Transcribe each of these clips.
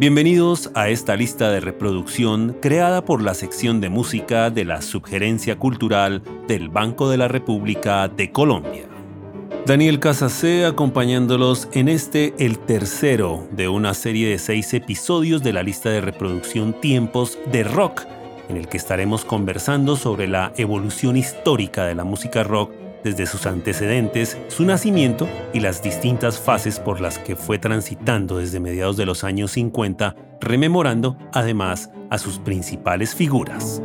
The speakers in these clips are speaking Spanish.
Bienvenidos a esta lista de reproducción creada por la sección de música de la Subgerencia Cultural del Banco de la República de Colombia. Daniel Casacé acompañándolos en este, el tercero de una serie de seis episodios de la lista de reproducción Tiempos de Rock, en el que estaremos conversando sobre la evolución histórica de la música rock desde sus antecedentes, su nacimiento y las distintas fases por las que fue transitando desde mediados de los años 50, rememorando además a sus principales figuras.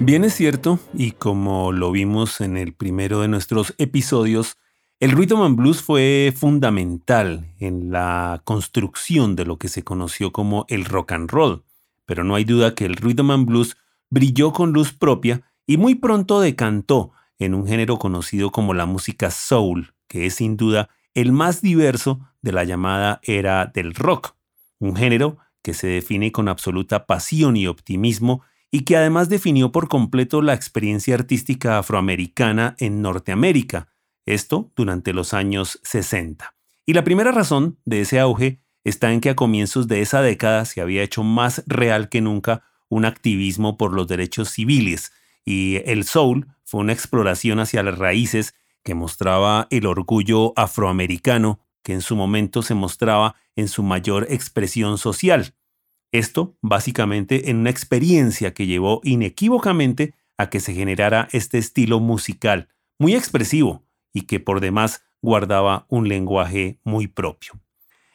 Bien es cierto, y como lo vimos en el primero de nuestros episodios, el rhythm and blues fue fundamental en la construcción de lo que se conoció como el rock and roll pero no hay duda que el rhythm and blues brilló con luz propia y muy pronto decantó en un género conocido como la música soul, que es sin duda el más diverso de la llamada era del rock, un género que se define con absoluta pasión y optimismo y que además definió por completo la experiencia artística afroamericana en Norteamérica, esto durante los años 60. Y la primera razón de ese auge está en que a comienzos de esa década se había hecho más real que nunca un activismo por los derechos civiles, y el soul fue una exploración hacia las raíces que mostraba el orgullo afroamericano que en su momento se mostraba en su mayor expresión social. Esto básicamente en una experiencia que llevó inequívocamente a que se generara este estilo musical, muy expresivo y que por demás guardaba un lenguaje muy propio.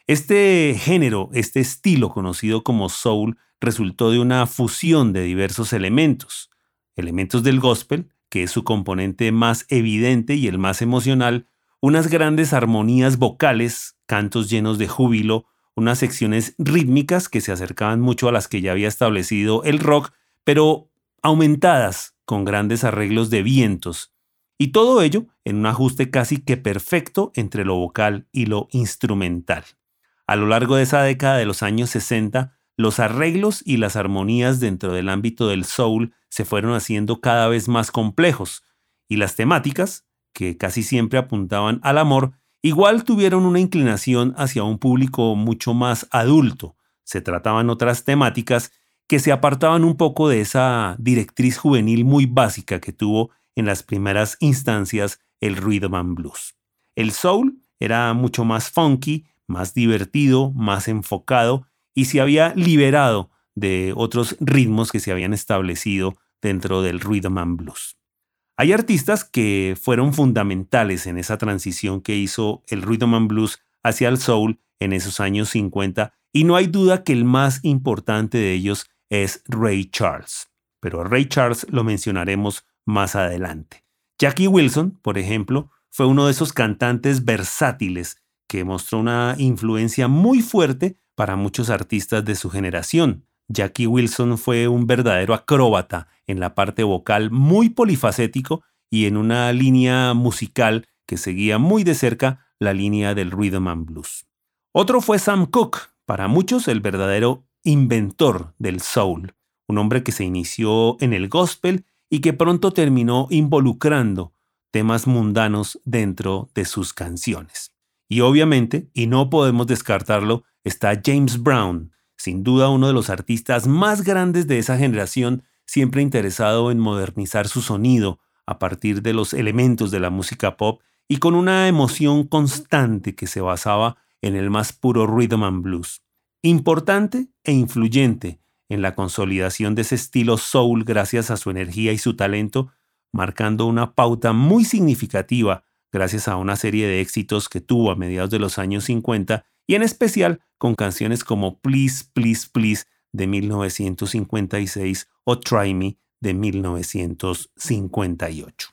Este género, este estilo conocido como soul, resultó de una fusión de diversos elementos. Elementos del gospel, que es su componente más evidente y el más emocional, unas grandes armonías vocales, cantos llenos de júbilo, unas secciones rítmicas que se acercaban mucho a las que ya había establecido el rock, pero aumentadas con grandes arreglos de vientos, y todo ello en un ajuste casi que perfecto entre lo vocal y lo instrumental. A lo largo de esa década de los años 60, los arreglos y las armonías dentro del ámbito del soul se fueron haciendo cada vez más complejos, y las temáticas, que casi siempre apuntaban al amor, igual tuvieron una inclinación hacia un público mucho más adulto. Se trataban otras temáticas que se apartaban un poco de esa directriz juvenil muy básica que tuvo en las primeras instancias el rhythm and blues. El soul era mucho más funky más divertido, más enfocado y se había liberado de otros ritmos que se habían establecido dentro del rhythm and blues. Hay artistas que fueron fundamentales en esa transición que hizo el rhythm and blues hacia el soul en esos años 50 y no hay duda que el más importante de ellos es Ray Charles, pero a Ray Charles lo mencionaremos más adelante. Jackie Wilson, por ejemplo, fue uno de esos cantantes versátiles que mostró una influencia muy fuerte para muchos artistas de su generación. Jackie Wilson fue un verdadero acróbata en la parte vocal muy polifacético y en una línea musical que seguía muy de cerca la línea del rhythm and blues. Otro fue Sam Cooke, para muchos el verdadero inventor del soul, un hombre que se inició en el gospel y que pronto terminó involucrando temas mundanos dentro de sus canciones. Y obviamente, y no podemos descartarlo, está James Brown, sin duda uno de los artistas más grandes de esa generación, siempre interesado en modernizar su sonido a partir de los elementos de la música pop y con una emoción constante que se basaba en el más puro rhythm and blues. Importante e influyente en la consolidación de ese estilo soul gracias a su energía y su talento, marcando una pauta muy significativa gracias a una serie de éxitos que tuvo a mediados de los años 50 y en especial con canciones como Please, Please, Please de 1956 o Try Me de 1958.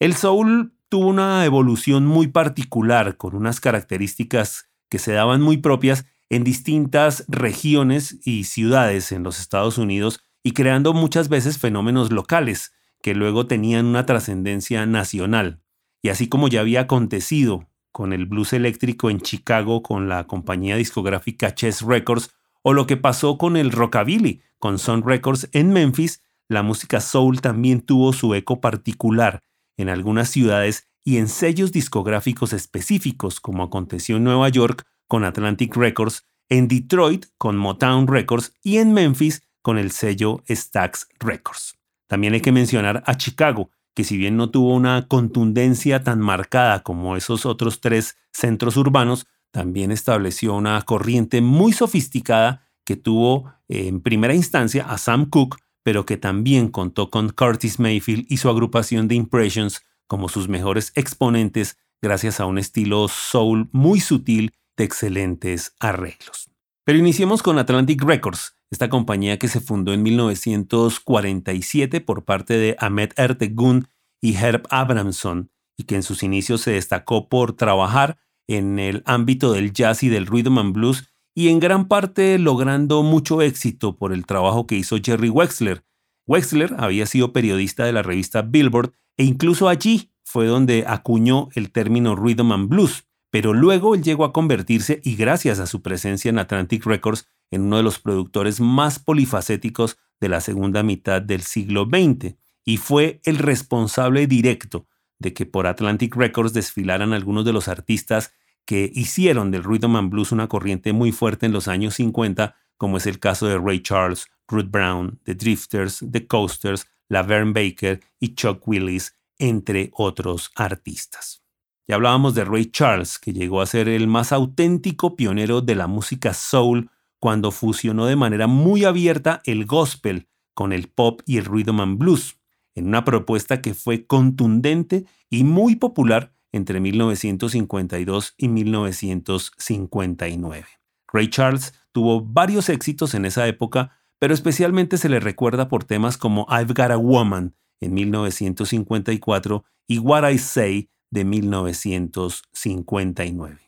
El soul tuvo una evolución muy particular con unas características que se daban muy propias en distintas regiones y ciudades en los Estados Unidos y creando muchas veces fenómenos locales que luego tenían una trascendencia nacional. Y así como ya había acontecido con el blues eléctrico en Chicago con la compañía discográfica Chess Records, o lo que pasó con el rockabilly con Sun Records en Memphis, la música soul también tuvo su eco particular en algunas ciudades y en sellos discográficos específicos, como aconteció en Nueva York con Atlantic Records, en Detroit con Motown Records y en Memphis con el sello Stax Records. También hay que mencionar a Chicago, que si bien no tuvo una contundencia tan marcada como esos otros tres centros urbanos, también estableció una corriente muy sofisticada que tuvo en primera instancia a Sam Cooke, pero que también contó con Curtis Mayfield y su agrupación de Impressions como sus mejores exponentes gracias a un estilo soul muy sutil de excelentes arreglos. Pero iniciemos con Atlantic Records, esta compañía que se fundó en 1947 por parte de Ahmed Ertegun y Herb Abramson, y que en sus inicios se destacó por trabajar en el ámbito del jazz y del rhythm and blues, y en gran parte logrando mucho éxito por el trabajo que hizo Jerry Wexler. Wexler había sido periodista de la revista Billboard e incluso allí fue donde acuñó el término rhythm and blues, pero luego él llegó a convertirse, y gracias a su presencia en Atlantic Records, en uno de los productores más polifacéticos de la segunda mitad del siglo XX, y fue el responsable directo de que por Atlantic Records desfilaran algunos de los artistas que hicieron del rhythm and blues una corriente muy fuerte en los años 50, como es el caso de Ray Charles, Ruth Brown, The Drifters, The Coasters, Laverne Baker y Chuck Willis, entre otros artistas. Ya hablábamos de Ray Charles, que llegó a ser el más auténtico pionero de la música soul cuando fusionó de manera muy abierta el gospel con el pop y el rhythm and blues, en una propuesta que fue contundente y muy popular entre 1952 y 1959. Ray Charles tuvo varios éxitos en esa época, pero especialmente se le recuerda por temas como I've Got a Woman en 1954 y What I Say de 1959.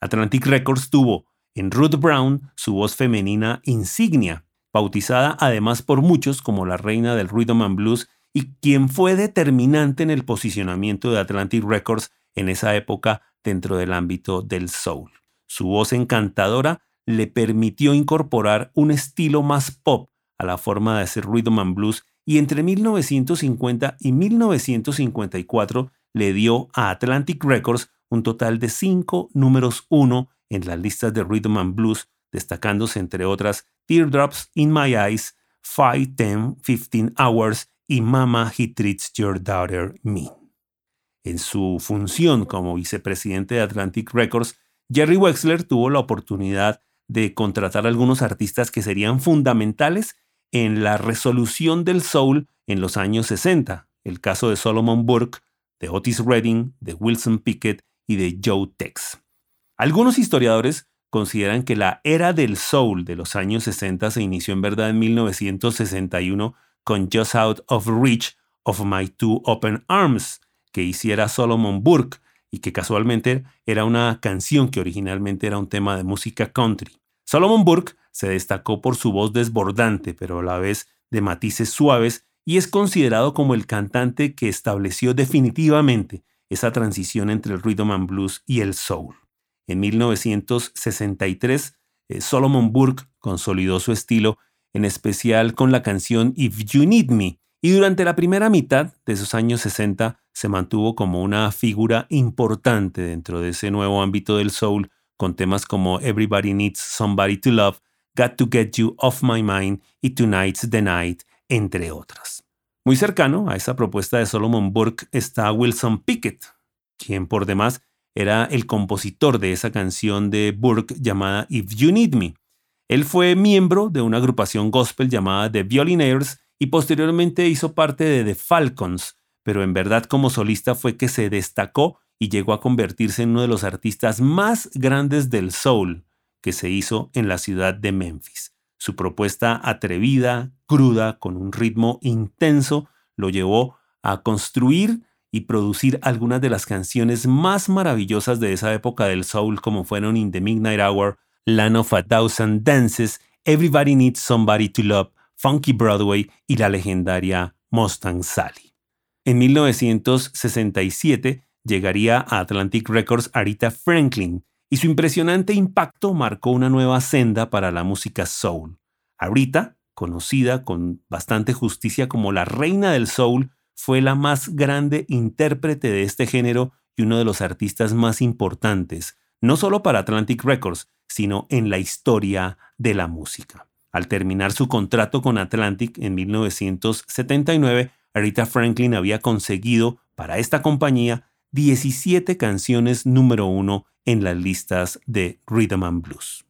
Atlantic Records tuvo en Ruth Brown su voz femenina insignia, bautizada además por muchos como la reina del rhythm and blues y quien fue determinante en el posicionamiento de Atlantic Records en esa época dentro del ámbito del soul. Su voz encantadora le permitió incorporar un estilo más pop a la forma de hacer rhythm and blues y entre 1950 y 1954 le dio a Atlantic Records un total de cinco números uno en las listas de rhythm and blues, destacándose entre otras Teardrops in My Eyes, Five, Ten, Fifteen Hours y Mama He Treats Your Daughter Me. En su función como vicepresidente de Atlantic Records, Jerry Wexler tuvo la oportunidad de contratar algunos artistas que serían fundamentales en la resolución del soul en los años 60, el caso de Solomon Burke, de Otis Redding, de Wilson Pickett y de Joe Tex. Algunos historiadores consideran que la era del soul de los años 60 se inició en verdad en 1961 con Just Out of Reach of My Two Open Arms, que hiciera Solomon Burke y que casualmente era una canción que originalmente era un tema de música country. Solomon Burke se destacó por su voz desbordante, pero a la vez de matices suaves, y es considerado como el cantante que estableció definitivamente esa transición entre el rhythm and blues y el soul. En 1963, eh, Solomon Burke consolidó su estilo, en especial con la canción If You Need Me, y durante la primera mitad de esos años 60 se mantuvo como una figura importante dentro de ese nuevo ámbito del soul, con temas como Everybody Needs Somebody to Love, Got to Get You Off My Mind y Tonight's the Night, entre otras. Muy cercano a esa propuesta de Solomon Burke está Wilson Pickett, quien por demás era el compositor de esa canción de Burke llamada If You Need Me. Él fue miembro de una agrupación gospel llamada The Violinaires y posteriormente hizo parte de The Falcons, pero en verdad como solista fue que se destacó y llegó a convertirse en uno de los artistas más grandes del soul que se hizo en la ciudad de Memphis. Su propuesta atrevida, cruda, con un ritmo intenso, lo llevó a construir y producir algunas de las canciones más maravillosas de esa época del soul como fueron In the Midnight Hour, Land of a Thousand Dances, Everybody Needs Somebody to Love, Funky Broadway y la legendaria Mustang Sally. En 1967 llegaría a Atlantic Records Arita Franklin y su impresionante impacto marcó una nueva senda para la música soul. Arita, conocida con bastante justicia como la reina del soul, fue la más grande intérprete de este género y uno de los artistas más importantes, no solo para Atlantic Records, sino en la historia de la música. Al terminar su contrato con Atlantic en 1979, Aretha Franklin había conseguido para esta compañía 17 canciones número uno en las listas de Rhythm and Blues.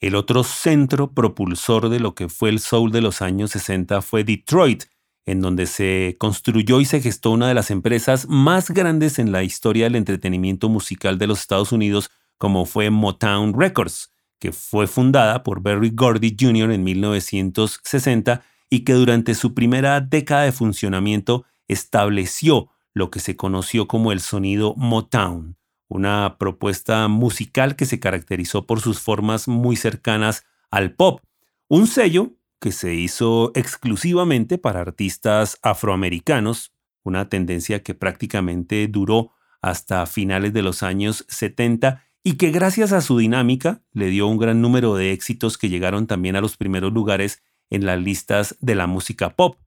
El otro centro propulsor de lo que fue el soul de los años 60 fue Detroit, en donde se construyó y se gestó una de las empresas más grandes en la historia del entretenimiento musical de los Estados Unidos, como fue Motown Records, que fue fundada por Berry Gordy Jr. en 1960 y que durante su primera década de funcionamiento estableció lo que se conoció como el sonido Motown, una propuesta musical que se caracterizó por sus formas muy cercanas al pop, un sello que se hizo exclusivamente para artistas afroamericanos, una tendencia que prácticamente duró hasta finales de los años 70 y que gracias a su dinámica le dio un gran número de éxitos que llegaron también a los primeros lugares en las listas de la música pop.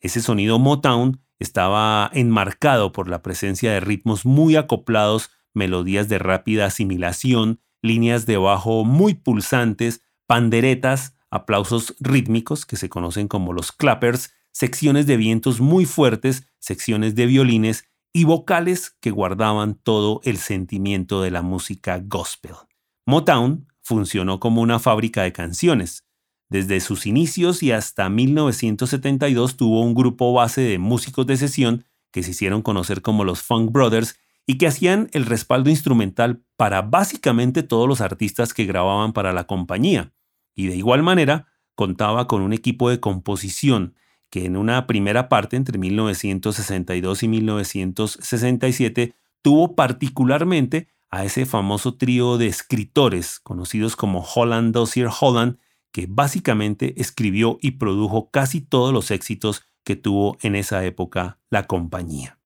Ese sonido Motown estaba enmarcado por la presencia de ritmos muy acoplados melodías de rápida asimilación, líneas de bajo muy pulsantes, panderetas, aplausos rítmicos que se conocen como los clappers, secciones de vientos muy fuertes, secciones de violines y vocales que guardaban todo el sentimiento de la música gospel. Motown funcionó como una fábrica de canciones. Desde sus inicios y hasta 1972 tuvo un grupo base de músicos de sesión que se hicieron conocer como los Funk Brothers y que hacían el respaldo instrumental para básicamente todos los artistas que grababan para la compañía. Y de igual manera, contaba con un equipo de composición que en una primera parte entre 1962 y 1967 tuvo particularmente a ese famoso trío de escritores conocidos como Holland Dossier Holland, que básicamente escribió y produjo casi todos los éxitos que tuvo en esa época la compañía.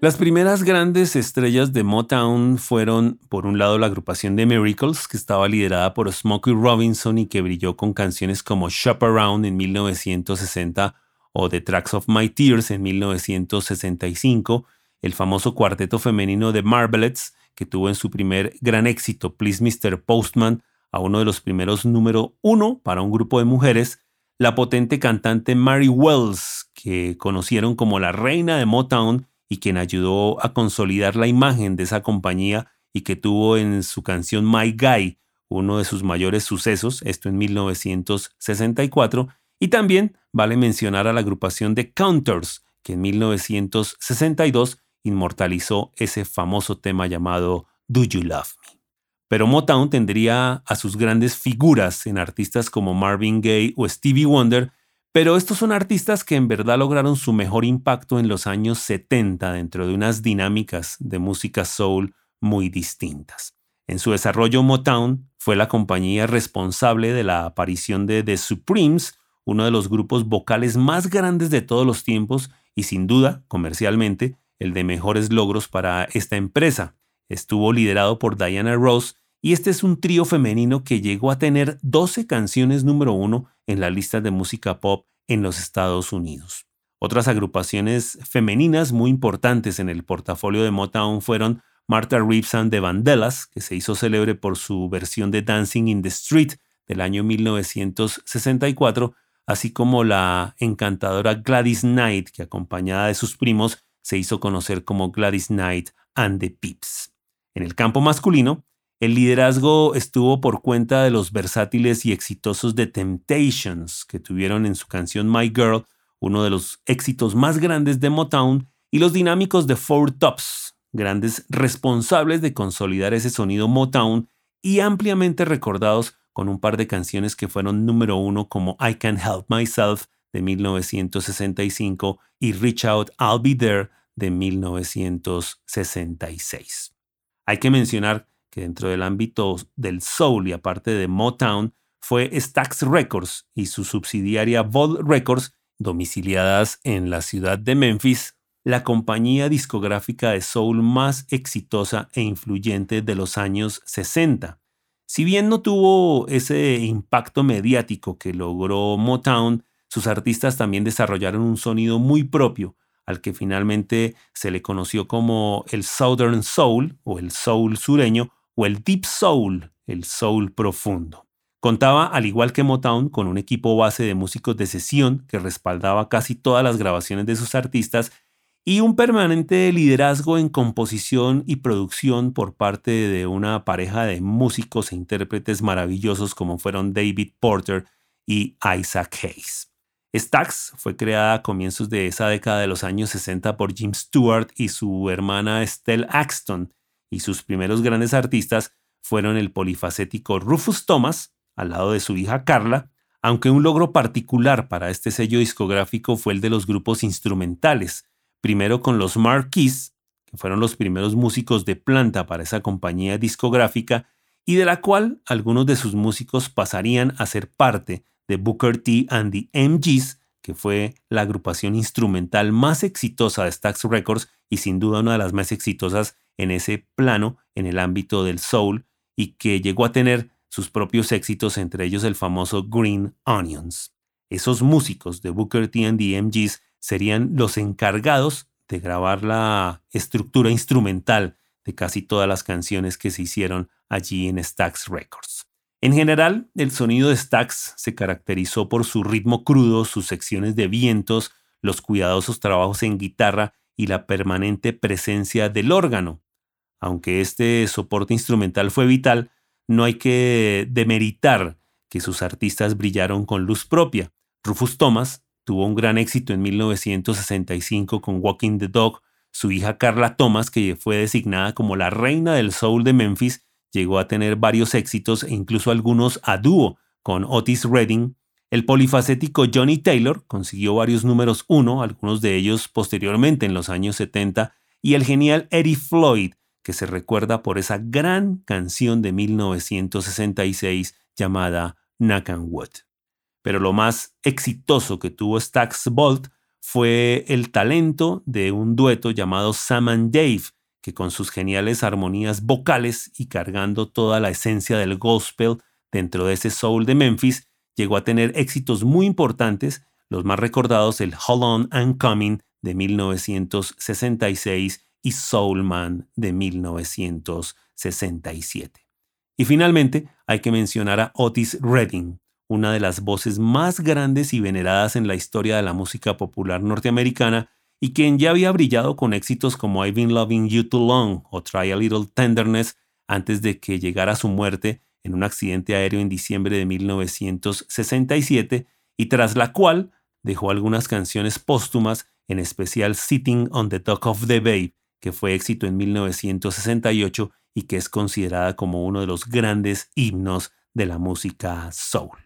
Las primeras grandes estrellas de Motown fueron, por un lado, la agrupación de Miracles, que estaba liderada por Smokey Robinson y que brilló con canciones como Shop Around en 1960 o The Tracks of My Tears en 1965, el famoso cuarteto femenino de Marvelettes, que tuvo en su primer gran éxito Please Mr. Postman a uno de los primeros número uno para un grupo de mujeres, la potente cantante Mary Wells, que conocieron como la reina de Motown y quien ayudó a consolidar la imagen de esa compañía y que tuvo en su canción My Guy uno de sus mayores sucesos, esto en 1964, y también vale mencionar a la agrupación de Counters, que en 1962 inmortalizó ese famoso tema llamado Do You Love Me. Pero Motown tendría a sus grandes figuras en artistas como Marvin Gaye o Stevie Wonder, pero estos son artistas que en verdad lograron su mejor impacto en los años 70 dentro de unas dinámicas de música soul muy distintas. En su desarrollo Motown fue la compañía responsable de la aparición de The Supremes, uno de los grupos vocales más grandes de todos los tiempos y sin duda, comercialmente, el de mejores logros para esta empresa. Estuvo liderado por Diana Ross y este es un trío femenino que llegó a tener 12 canciones número uno en la lista de música pop en los Estados Unidos. Otras agrupaciones femeninas muy importantes en el portafolio de Motown fueron Martha Reeves and the Vandellas, que se hizo célebre por su versión de Dancing in the Street del año 1964, así como la encantadora Gladys Knight, que acompañada de sus primos se hizo conocer como Gladys Knight and the Pips. En el campo masculino, el liderazgo estuvo por cuenta de los versátiles y exitosos The Temptations, que tuvieron en su canción My Girl uno de los éxitos más grandes de Motown, y los dinámicos de Four Tops, grandes responsables de consolidar ese sonido Motown y ampliamente recordados con un par de canciones que fueron número uno como I Can't Help Myself de 1965 y Reach Out, I'll Be There de 1966. Hay que mencionar que dentro del ámbito del soul y aparte de Motown fue Stax Records y su subsidiaria Vol Records, domiciliadas en la ciudad de Memphis, la compañía discográfica de soul más exitosa e influyente de los años 60. Si bien no tuvo ese impacto mediático que logró Motown, sus artistas también desarrollaron un sonido muy propio, al que finalmente se le conoció como el Southern Soul o el Soul sureño o el Deep Soul, el Soul profundo. Contaba, al igual que Motown, con un equipo base de músicos de sesión que respaldaba casi todas las grabaciones de sus artistas y un permanente liderazgo en composición y producción por parte de una pareja de músicos e intérpretes maravillosos como fueron David Porter y Isaac Hayes. Stax fue creada a comienzos de esa década de los años 60 por Jim Stewart y su hermana Estelle Axton, y sus primeros grandes artistas fueron el polifacético Rufus Thomas, al lado de su hija Carla, aunque un logro particular para este sello discográfico fue el de los grupos instrumentales, primero con los Marquis, que fueron los primeros músicos de planta para esa compañía discográfica, y de la cual algunos de sus músicos pasarían a ser parte de Booker T and the MGs, que fue la agrupación instrumental más exitosa de Stax Records y sin duda una de las más exitosas en ese plano en el ámbito del soul y que llegó a tener sus propios éxitos, entre ellos el famoso Green Onions. Esos músicos de Booker T and the MGs serían los encargados de grabar la estructura instrumental de casi todas las canciones que se hicieron allí en Stax Records. En general, el sonido de Stax se caracterizó por su ritmo crudo, sus secciones de vientos, los cuidadosos trabajos en guitarra y la permanente presencia del órgano. Aunque este soporte instrumental fue vital, no hay que demeritar que sus artistas brillaron con luz propia. Rufus Thomas Tuvo un gran éxito en 1965 con Walking the Dog. Su hija Carla Thomas, que fue designada como la reina del soul de Memphis, llegó a tener varios éxitos e incluso algunos a dúo con Otis Redding. El polifacético Johnny Taylor consiguió varios números uno, algunos de ellos posteriormente en los años 70, y el genial Eddie Floyd, que se recuerda por esa gran canción de 1966 llamada Knock and Wood pero lo más exitoso que tuvo Stax Bolt fue el talento de un dueto llamado Sam and Dave, que con sus geniales armonías vocales y cargando toda la esencia del gospel dentro de ese soul de Memphis, llegó a tener éxitos muy importantes, los más recordados el Hold On and Coming de 1966 y Soul Man de 1967. Y finalmente hay que mencionar a Otis Redding, una de las voces más grandes y veneradas en la historia de la música popular norteamericana y quien ya había brillado con éxitos como I've Been Loving You Too Long o Try a Little Tenderness antes de que llegara su muerte en un accidente aéreo en diciembre de 1967 y tras la cual dejó algunas canciones póstumas, en especial Sitting on the Dock of the Bay, que fue éxito en 1968 y que es considerada como uno de los grandes himnos de la música soul.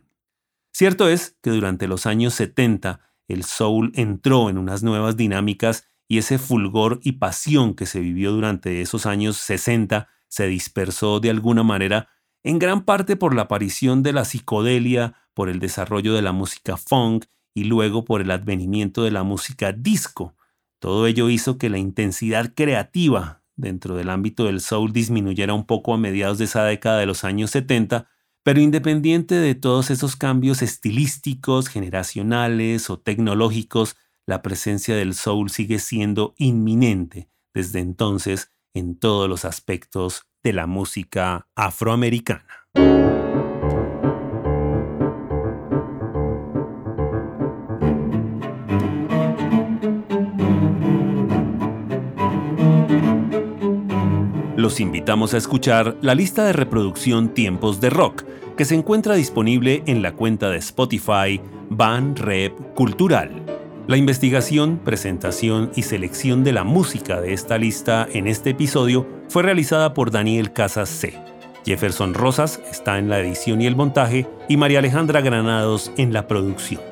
Cierto es que durante los años 70 el soul entró en unas nuevas dinámicas y ese fulgor y pasión que se vivió durante esos años 60 se dispersó de alguna manera, en gran parte por la aparición de la psicodelia, por el desarrollo de la música funk y luego por el advenimiento de la música disco. Todo ello hizo que la intensidad creativa dentro del ámbito del soul disminuyera un poco a mediados de esa década de los años 70 pero independiente de todos esos cambios estilísticos, generacionales o tecnológicos, la presencia del soul sigue siendo inminente desde entonces en todos los aspectos de la música afroamericana. Los invitamos a escuchar la lista de reproducción Tiempos de Rock, que se encuentra disponible en la cuenta de Spotify Van Rep Cultural. La investigación, presentación y selección de la música de esta lista en este episodio fue realizada por Daniel Casas C. Jefferson Rosas está en la edición y el montaje y María Alejandra Granados en la producción.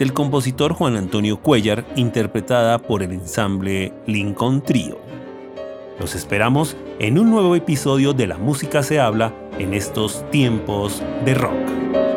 del compositor Juan Antonio Cuellar, interpretada por el ensamble Lincoln Trio. Los esperamos en un nuevo episodio de La Música se habla en estos tiempos de rock.